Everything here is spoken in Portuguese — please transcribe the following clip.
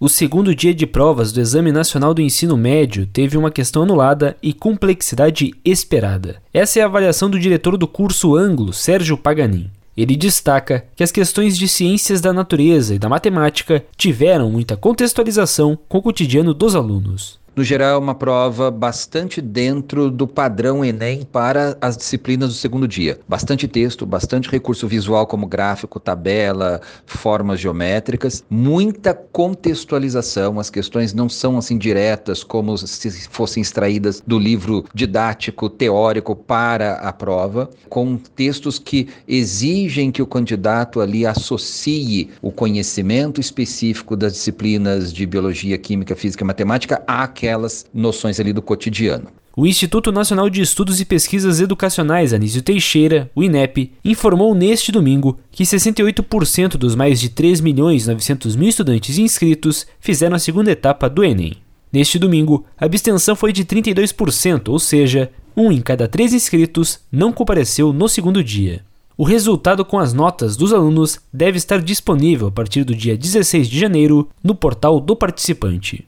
O segundo dia de provas do Exame Nacional do Ensino Médio teve uma questão anulada e complexidade esperada. Essa é a avaliação do diretor do curso Anglo, Sérgio Paganin. Ele destaca que as questões de ciências da natureza e da matemática tiveram muita contextualização com o cotidiano dos alunos no geral, é uma prova bastante dentro do padrão Enem para as disciplinas do segundo dia. Bastante texto, bastante recurso visual como gráfico, tabela, formas geométricas, muita contextualização. As questões não são assim diretas como se fossem extraídas do livro didático teórico para a prova, com textos que exigem que o candidato ali associe o conhecimento específico das disciplinas de biologia, química, física e matemática àquela aquelas noções ali do cotidiano. O Instituto Nacional de Estudos e Pesquisas Educacionais Anísio Teixeira, o INEP, informou neste domingo que 68% dos mais de 3 milhões 900 mil estudantes inscritos fizeram a segunda etapa do Enem. Neste domingo, a abstenção foi de 32%, ou seja, um em cada três inscritos não compareceu no segundo dia. O resultado com as notas dos alunos deve estar disponível a partir do dia 16 de janeiro no portal do participante.